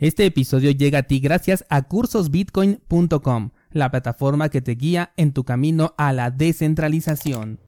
Este episodio llega a ti gracias a cursosbitcoin.com, la plataforma que te guía en tu camino a la descentralización.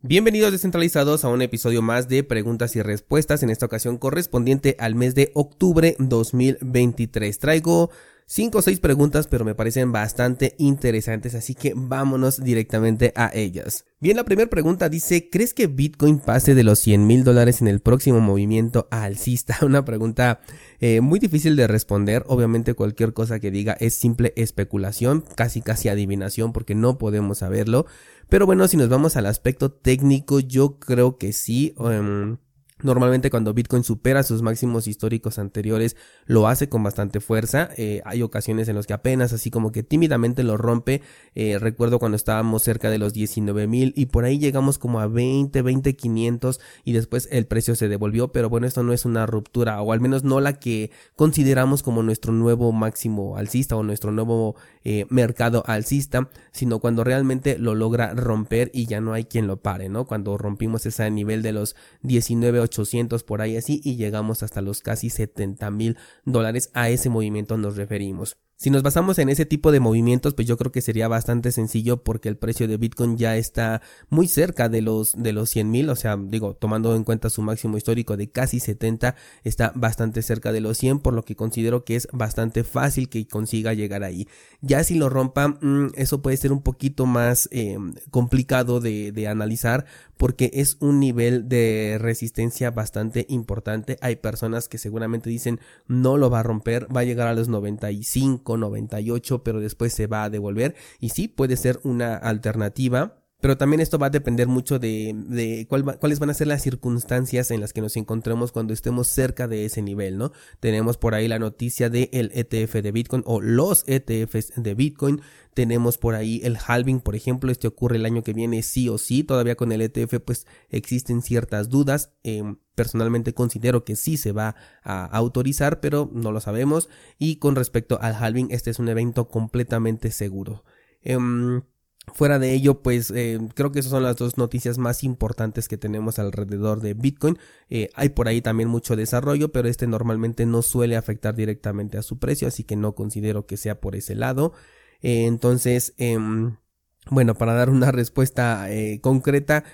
Bienvenidos descentralizados a un episodio más de preguntas y respuestas, en esta ocasión correspondiente al mes de octubre 2023. Traigo 5 o 6 preguntas, pero me parecen bastante interesantes, así que vámonos directamente a ellas. Bien, la primera pregunta dice, ¿crees que Bitcoin pase de los 100 mil dólares en el próximo movimiento alcista? Una pregunta eh, muy difícil de responder, obviamente cualquier cosa que diga es simple especulación, casi casi adivinación, porque no podemos saberlo. Pero bueno, si nos vamos al aspecto técnico, yo creo que sí. Em, Normalmente cuando Bitcoin supera sus máximos históricos anteriores lo hace con bastante fuerza. Eh, hay ocasiones en las que apenas así como que tímidamente lo rompe. Eh, recuerdo cuando estábamos cerca de los 19 mil y por ahí llegamos como a 20, 20, 500 y después el precio se devolvió. Pero bueno, esto no es una ruptura o al menos no la que consideramos como nuestro nuevo máximo alcista o nuestro nuevo eh, mercado alcista, sino cuando realmente lo logra romper y ya no hay quien lo pare, ¿no? Cuando rompimos ese nivel de los 19, 800 por ahí así y llegamos hasta los casi 70 mil dólares. A ese movimiento nos referimos. Si nos basamos en ese tipo de movimientos, pues yo creo que sería bastante sencillo porque el precio de Bitcoin ya está muy cerca de los de los 100 mil, o sea, digo, tomando en cuenta su máximo histórico de casi 70, está bastante cerca de los 100, por lo que considero que es bastante fácil que consiga llegar ahí. Ya si lo rompa, mm, eso puede ser un poquito más eh, complicado de analizar porque es un nivel de resistencia bastante importante. Hay personas que seguramente dicen no lo va a romper, va a llegar a los 95, 98, pero después se va a devolver. Y sí puede ser una alternativa pero también esto va a depender mucho de, cuáles van a ser las circunstancias en las que nos encontremos cuando estemos cerca de ese nivel, ¿no? Tenemos por ahí la noticia del el ETF de Bitcoin o los ETFs de Bitcoin. Tenemos por ahí el halving, por ejemplo, este ocurre el año que viene sí o sí. Todavía con el ETF pues existen ciertas dudas. Em, personalmente considero que sí se va a autorizar, pero no lo sabemos. Y con respecto al halving, este es un evento completamente seguro. Em, Fuera de ello, pues eh, creo que esas son las dos noticias más importantes que tenemos alrededor de Bitcoin. Eh, hay por ahí también mucho desarrollo, pero este normalmente no suele afectar directamente a su precio, así que no considero que sea por ese lado. Eh, entonces, em, bueno, para dar una respuesta concreta,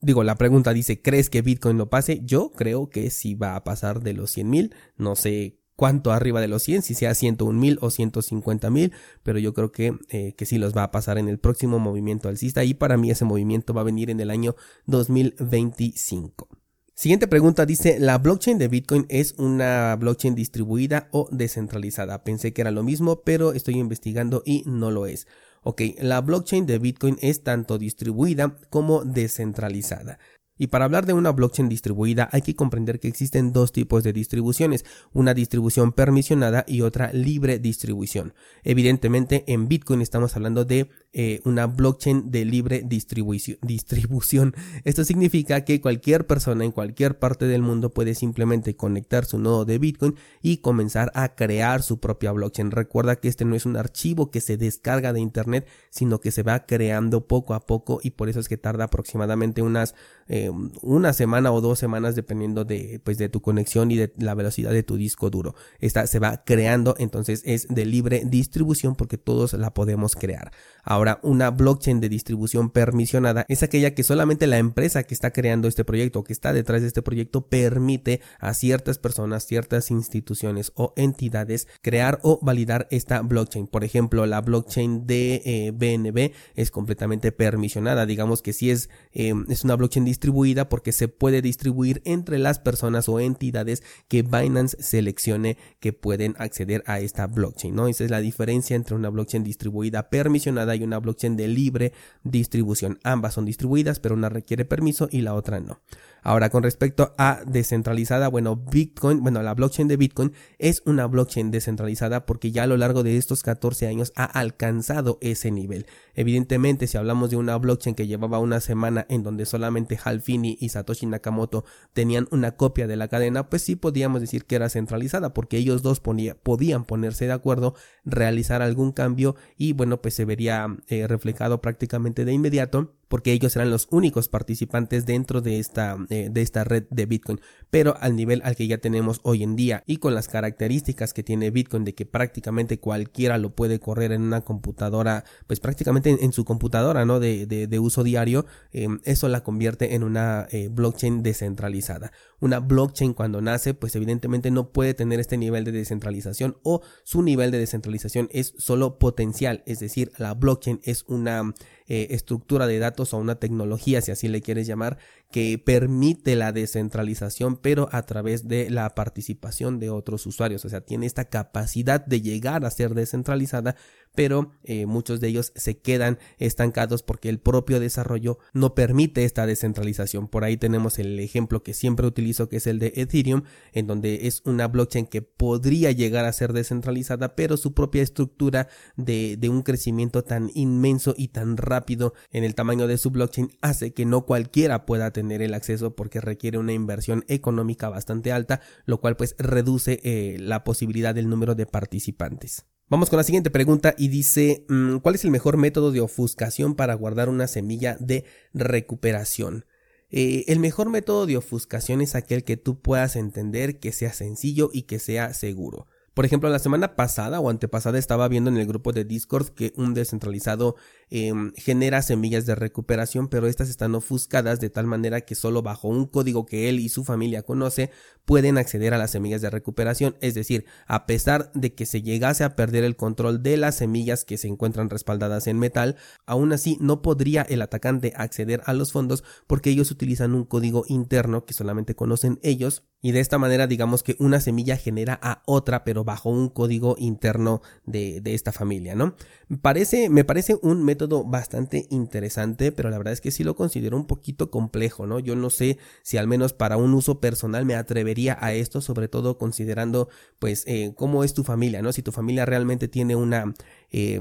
digo, la pregunta dice, ¿crees que Bitcoin lo pase? Yo creo que sí va a pasar de los 100 mil. No sé cuánto arriba de los 100, si sea 101 mil o 150 mil, pero yo creo que, eh, que sí los va a pasar en el próximo movimiento alcista y para mí ese movimiento va a venir en el año 2025. Siguiente pregunta dice, ¿la blockchain de Bitcoin es una blockchain distribuida o descentralizada? Pensé que era lo mismo, pero estoy investigando y no lo es. Ok, la blockchain de Bitcoin es tanto distribuida como descentralizada. Y para hablar de una blockchain distribuida hay que comprender que existen dos tipos de distribuciones, una distribución permisionada y otra libre distribución. Evidentemente en Bitcoin estamos hablando de eh, una blockchain de libre distribución. Esto significa que cualquier persona en cualquier parte del mundo puede simplemente conectar su nodo de Bitcoin y comenzar a crear su propia blockchain. Recuerda que este no es un archivo que se descarga de internet, sino que se va creando poco a poco y por eso es que tarda aproximadamente unas eh, una semana o dos semanas dependiendo de, pues, de tu conexión y de la velocidad de tu disco duro. Esta se va creando, entonces es de libre distribución porque todos la podemos crear. Ahora, una blockchain de distribución permisionada es aquella que solamente la empresa que está creando este proyecto o que está detrás de este proyecto permite a ciertas personas, ciertas instituciones o entidades crear o validar esta blockchain. Por ejemplo, la blockchain de BNB eh, es completamente permisionada. Digamos que si es, eh, es una blockchain distribuida porque se puede distribuir entre las personas o entidades que Binance seleccione que pueden acceder a esta blockchain, ¿no? Esa es la diferencia entre una blockchain distribuida permisionada y una blockchain de libre distribución. Ambas son distribuidas, pero una requiere permiso y la otra no. Ahora, con respecto a descentralizada, bueno, Bitcoin, bueno, la blockchain de Bitcoin es una blockchain descentralizada porque ya a lo largo de estos 14 años ha alcanzado ese nivel. Evidentemente, si hablamos de una blockchain que llevaba una semana en donde solamente Hal Finney y Satoshi Nakamoto tenían una copia de la cadena, pues sí podíamos decir que era centralizada porque ellos dos podían ponerse de acuerdo, realizar algún cambio y bueno, pues se vería eh, reflejado prácticamente de inmediato porque ellos serán los únicos participantes dentro de esta, eh, de esta red de Bitcoin, pero al nivel al que ya tenemos hoy en día y con las características que tiene Bitcoin de que prácticamente cualquiera lo puede correr en una computadora, pues prácticamente en, su computadora, ¿no? De, de, uso diario, em, eso la convierte en una eh, blockchain descentralizada. Una blockchain cuando nace, pues evidentemente no puede tener este nivel de descentralización o su nivel de descentralización es solo potencial, es decir, la blockchain es una eh, estructura de datos o una tecnología, si así le quieres llamar, que permite la descentralización, pero a través de la participación de otros usuarios. O sea, tiene esta capacidad de llegar a ser descentralizada, pero eh, muchos de ellos se quedan estancados porque el propio desarrollo no permite esta descentralización. Por ahí tenemos el ejemplo que siempre utilizo, que es el de Ethereum, en donde es una blockchain que podría llegar a ser descentralizada, pero su propia estructura de, de un crecimiento tan inmenso y tan rápido en el tamaño de su blockchain hace que no cualquiera pueda tener el acceso porque requiere una inversión económica bastante alta, lo cual pues reduce eh, la posibilidad del número de participantes. Vamos con la siguiente pregunta y dice, mm, ¿cuál es el mejor método de ofuscación para guardar una semilla de recuperación? Eh, el mejor método de ofuscación es aquel que tú puedas entender, que sea sencillo y que sea seguro. Por ejemplo, la semana pasada o antepasada estaba viendo en el grupo de Discord que un descentralizado em, genera semillas de recuperación, pero estas están ofuscadas de tal manera que solo bajo un código que él y su familia conoce pueden acceder a las semillas de recuperación. Es decir, a pesar de que se llegase a perder el control de las semillas que se encuentran respaldadas en metal, aún así no podría el atacante acceder a los fondos porque ellos utilizan un código interno que solamente conocen ellos y de esta manera digamos que una semilla genera a otra pero bajo un código interno de, de, esta familia, ¿no? Parece, me parece un método bastante interesante, pero la verdad es que sí lo considero un poquito complejo, ¿no? Yo no sé si al menos para un uso personal me atrevería a esto, sobre todo considerando pues eh, cómo es tu familia, ¿no? Si tu familia realmente tiene una... Eh,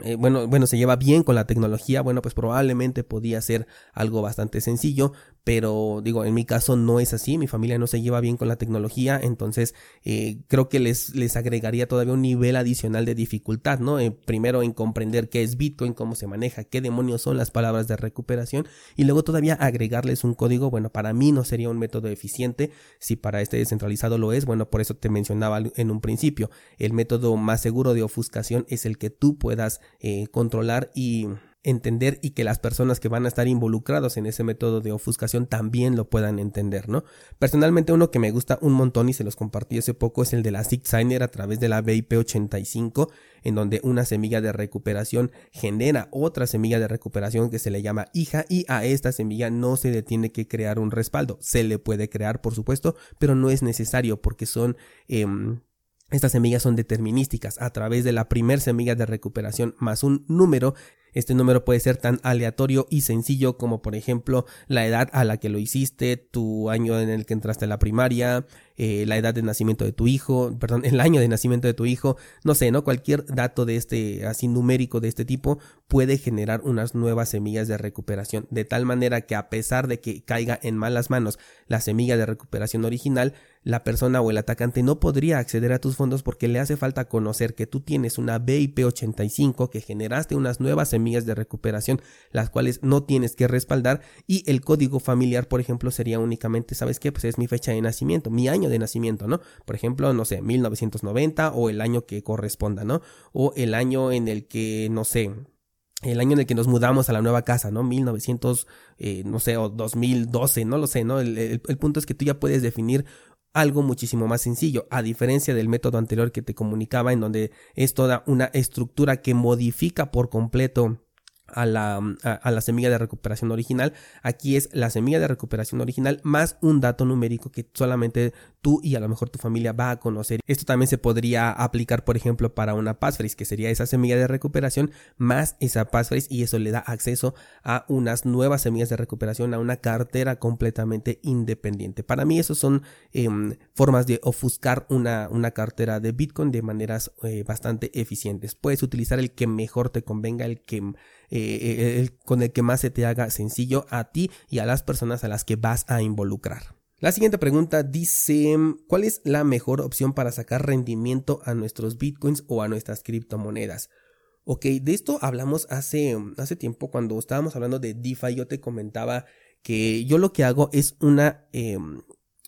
eh, bueno, bueno, se lleva bien con la tecnología, bueno, pues probablemente podía ser algo bastante sencillo, pero digo, en mi caso no es así, mi familia no se lleva bien con la tecnología, entonces eh, creo que les, les agregaría todavía un nivel adicional de dificultad, ¿no? Eh, primero en comprender qué es Bitcoin, cómo se maneja, qué demonios son las palabras de recuperación y luego todavía agregarles un código, bueno, para mí no sería un método eficiente, si para este descentralizado lo es, bueno, por eso te mencionaba en un principio, el método más seguro de ofuscación es el que tú puedas eh, controlar y entender y que las personas que van a estar involucrados en ese método de ofuscación también lo puedan entender, ¿no? Personalmente uno que me gusta un montón y se los compartí hace poco es el de la Signer a través de la BIP85 en donde una semilla de recuperación genera otra semilla de recuperación que se le llama hija y a esta semilla no se le tiene que crear un respaldo, se le puede crear por supuesto, pero no es necesario porque son em, estas semillas son determinísticas a través de la primer semilla de recuperación más un número este número puede ser tan aleatorio y sencillo como por ejemplo la edad a la que lo hiciste, tu año en el que entraste a la primaria, eh, la edad de nacimiento de tu hijo, perdón, el año de nacimiento de tu hijo, no sé, ¿no? Cualquier dato de este, así numérico de este tipo puede generar unas nuevas semillas de recuperación, de tal manera que a pesar de que caiga en malas manos la semilla de recuperación original, la persona o el atacante no podría acceder a tus fondos porque le hace falta conocer que tú tienes una BIP85 que generaste unas nuevas semillas de recuperación, las cuales no tienes que respaldar y el código familiar, por ejemplo, sería únicamente, ¿sabes qué? Pues es mi fecha de nacimiento, mi año de nacimiento, ¿no? Por ejemplo, no sé, 1990 o el año que corresponda, ¿no? O el año en el que, no sé, el año en el que nos mudamos a la nueva casa, ¿no? 1900, eh, no sé, o 2012, no lo sé, ¿no? El, punto es que tú ya puedes definir algo muchísimo más sencillo, a diferencia del método anterior que te comunicaba, en donde es toda una estructura que modifica por completo a la, a, la semilla de recuperación original. Aquí es la semilla de recuperación original más un dato numérico que solamente tú y a lo mejor tu familia va a conocer. Esto también se podría aplicar, por ejemplo, para una passphrase, que sería esa semilla de recuperación más esa passphrase y eso le da acceso a unas nuevas semillas de recuperación, a una cartera completamente independiente. Para mí, esos son em, formas de ofuscar una, una cartera de Bitcoin de maneras eh, bastante eficientes. Puedes utilizar el que mejor te convenga, el que eh, eh, con el que más se te haga sencillo a ti y a las personas a las que vas a involucrar. La siguiente pregunta dice, ¿cuál es la mejor opción para sacar rendimiento a nuestros bitcoins o a nuestras criptomonedas? Ok, de esto hablamos hace, hace tiempo cuando estábamos hablando de DeFi, yo te comentaba que yo lo que hago es una, em,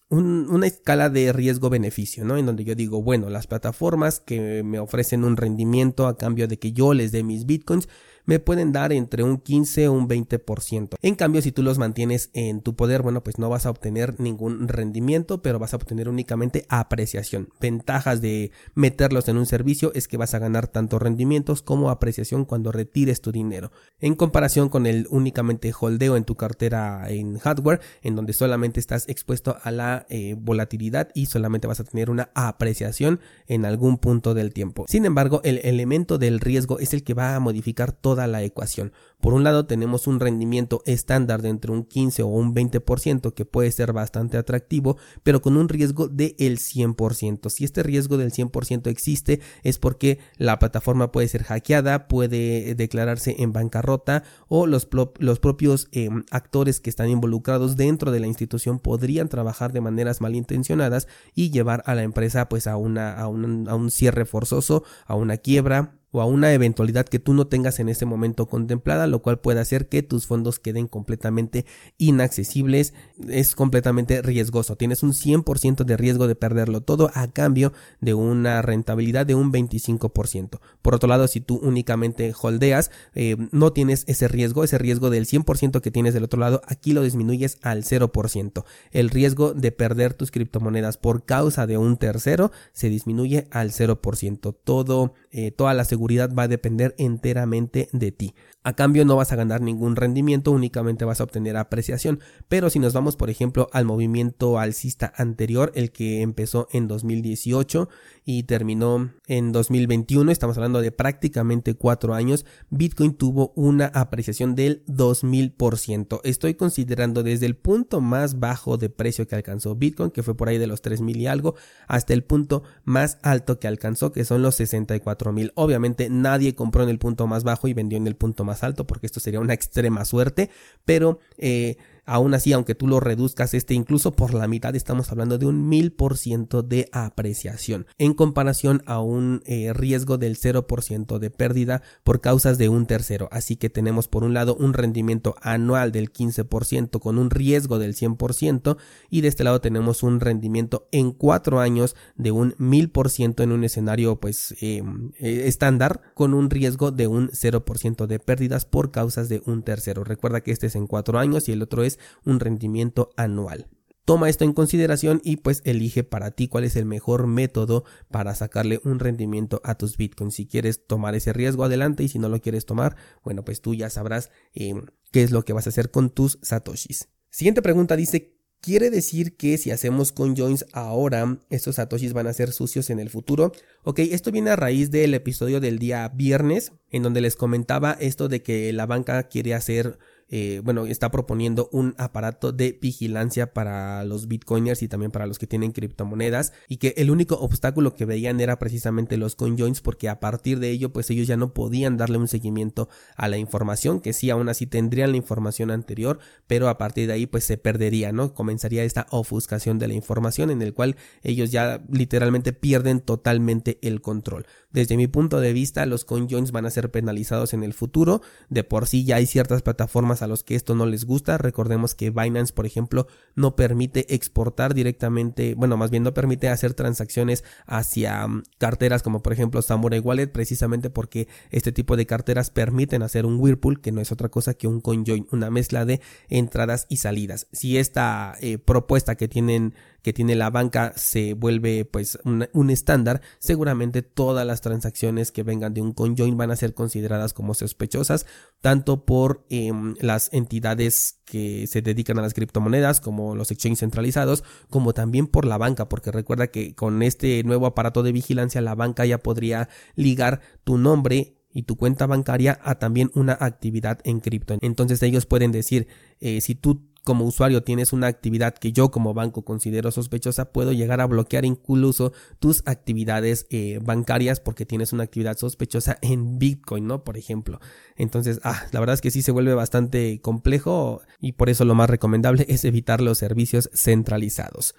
una escala de riesgo-beneficio, ¿no? En donde yo digo, bueno, las plataformas que me ofrecen un rendimiento a cambio de que yo les dé mis bitcoins, me pueden dar entre un 15 o un 20%. En cambio, si tú los mantienes en tu poder, bueno, pues no vas a obtener ningún rendimiento, pero vas a obtener únicamente apreciación. Ventajas de meterlos en un servicio es que vas a ganar tanto rendimientos como apreciación cuando retires tu dinero. En comparación con el únicamente holdeo en tu cartera en hardware, en donde solamente estás expuesto a la eh, volatilidad y solamente vas a tener una apreciación en algún punto del tiempo. Sin embargo, el elemento del riesgo es el que va a modificar toda la ecuación. Por un lado tenemos un rendimiento estándar de entre un 15 o un 20% que puede ser bastante atractivo, pero con un riesgo del el 100%. Si este riesgo del 100% existe es porque la plataforma puede ser hackeada, puede declararse en bancarrota o los, los propios em, actores que están involucrados dentro de la institución podrían trabajar de maneras malintencionadas y llevar a la empresa pues a, una, a, un, a un cierre forzoso, a una quiebra o a una eventualidad que tú no tengas en ese momento contemplada, lo cual puede hacer que tus fondos queden completamente inaccesibles, es completamente riesgoso, tienes un 100% de riesgo de perderlo todo a cambio de una rentabilidad de un 25%. Por otro lado, si tú únicamente holdeas, eh, no tienes ese riesgo, ese riesgo del 100% que tienes del otro lado, aquí lo disminuyes al 0%. El riesgo de perder tus criptomonedas por causa de un tercero se disminuye al 0%. Todo, eh, toda la seguridad seguridad va a depender enteramente de ti. A cambio no vas a ganar ningún rendimiento, únicamente vas a obtener apreciación. Pero si nos vamos, por ejemplo, al movimiento alcista anterior, el que empezó en 2018 y terminó en 2021, estamos hablando de prácticamente cuatro años, Bitcoin tuvo una apreciación del 2000%. Estoy considerando desde el punto más bajo de precio que alcanzó Bitcoin, que fue por ahí de los 3000 y algo, hasta el punto más alto que alcanzó, que son los 64.000. Obviamente nadie compró en el punto más bajo y vendió en el punto más alto porque esto sería una extrema suerte, pero eh, Aún así, aunque tú lo reduzcas este incluso por la mitad, estamos hablando de un mil por ciento de apreciación en comparación a un eh, riesgo del 0% de pérdida por causas de un tercero. Así que tenemos por un lado un rendimiento anual del 15% con un riesgo del 100% y de este lado tenemos un rendimiento en cuatro años de un mil por ciento en un escenario pues em, eh, estándar con un riesgo de un 0% de pérdidas por causas de un tercero. Recuerda que este es en cuatro años y el otro es un rendimiento anual. Toma esto en consideración y pues elige para ti cuál es el mejor método para sacarle un rendimiento a tus bitcoins. Si quieres tomar ese riesgo adelante y si no lo quieres tomar, bueno pues tú ya sabrás em, qué es lo que vas a hacer con tus satoshis. Siguiente pregunta dice, ¿Quiere decir que si hacemos joins ahora, estos satoshis van a ser sucios en el futuro? Ok, esto viene a raíz del episodio del día viernes, en donde les comentaba esto de que la banca quiere hacer eh, bueno, está proponiendo un aparato de vigilancia para los bitcoiners y también para los que tienen criptomonedas y que el único obstáculo que veían era precisamente los coinjoins porque a partir de ello pues ellos ya no podían darle un seguimiento a la información que sí aún así tendrían la información anterior pero a partir de ahí pues se perdería, ¿no? Comenzaría esta ofuscación de la información en el cual ellos ya literalmente pierden totalmente el control. Desde mi punto de vista los coinjoins van a ser penalizados en el futuro, de por sí ya hay ciertas plataformas a los que esto no les gusta. Recordemos que Binance, por ejemplo, no permite exportar directamente, bueno, más bien no permite hacer transacciones hacia mm, carteras como por ejemplo Samurai Wallet, precisamente porque este tipo de carteras permiten hacer un Whirlpool, que no es otra cosa que un CoinJoin, una mezcla de entradas y salidas. Si esta eh, propuesta que tienen que tiene la banca se vuelve pues un, estándar, seguramente todas las transacciones que vengan de un conjoin van a ser consideradas como sospechosas, tanto por em, las entidades que se dedican a las criptomonedas, como los exchanges centralizados, como también por la banca, porque recuerda que con este nuevo aparato de vigilancia la banca ya podría ligar tu nombre y tu cuenta bancaria a también una actividad en cripto. Entonces ellos pueden decir, eh, si tú como usuario tienes una actividad que yo como banco considero sospechosa, puedo llegar a bloquear incluso tus actividades eh, bancarias porque tienes una actividad sospechosa en Bitcoin, ¿no? Por ejemplo. Entonces, ah, la verdad es que sí se vuelve bastante complejo y por eso lo más recomendable es evitar los servicios centralizados.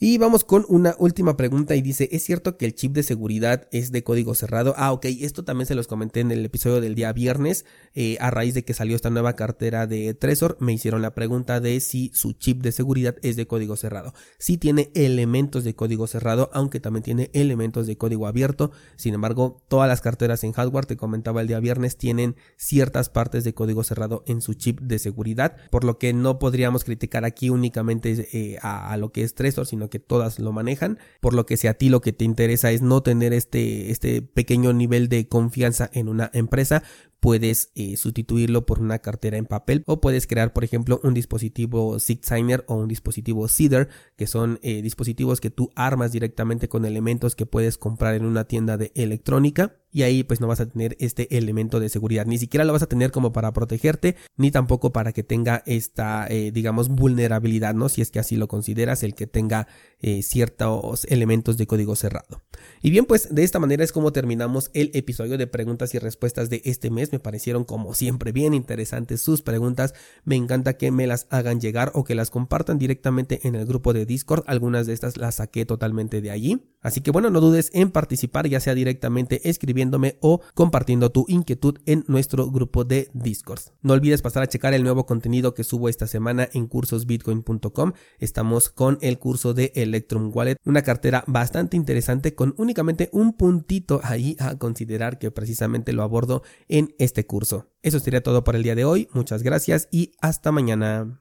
Y vamos con una última pregunta y dice, ¿es cierto que el chip de seguridad es de código cerrado? Ah, ok, esto también se los comenté en el episodio del día viernes, eh, a raíz de que salió esta nueva cartera de Trezor, me hicieron la pregunta de si su chip de seguridad es de código cerrado. Sí tiene elementos de código cerrado, aunque también tiene elementos de código abierto, sin embargo, todas las carteras en hardware, te comentaba el día viernes, tienen ciertas partes de código cerrado en su chip de seguridad, por lo que no podríamos criticar aquí únicamente eh, a, a lo que es Trezor, sino que todas lo manejan, por lo que si a ti lo que te interesa es no tener este, este pequeño nivel de confianza en una empresa, puedes eh, sustituirlo por una cartera en papel o puedes crear por ejemplo un dispositivo Signer o un dispositivo Cedar que son eh, dispositivos que tú armas directamente con elementos que puedes comprar en una tienda de electrónica. Y ahí pues no vas a tener este elemento de seguridad. Ni siquiera lo vas a tener como para protegerte ni tampoco para que tenga esta eh, digamos vulnerabilidad no si es que así lo consideras el que tenga ciertos elementos de código cerrado. Y bien pues de esta manera es como terminamos el episodio de preguntas y respuestas de este mes me parecieron como siempre bien interesantes sus preguntas. Me encanta que me las hagan llegar o que las compartan directamente en el grupo de Discord. Algunas de estas las saqué totalmente de allí. Así que bueno, no dudes en participar ya sea directamente escribiéndome o compartiendo tu inquietud en nuestro grupo de Discord. No olvides pasar a checar el nuevo contenido que subo esta semana en cursosbitcoin.com. Estamos con el curso de Electrum Wallet, una cartera bastante interesante con únicamente un puntito ahí a considerar que precisamente lo abordo en este curso. Eso sería todo por el día de hoy, muchas gracias y hasta mañana.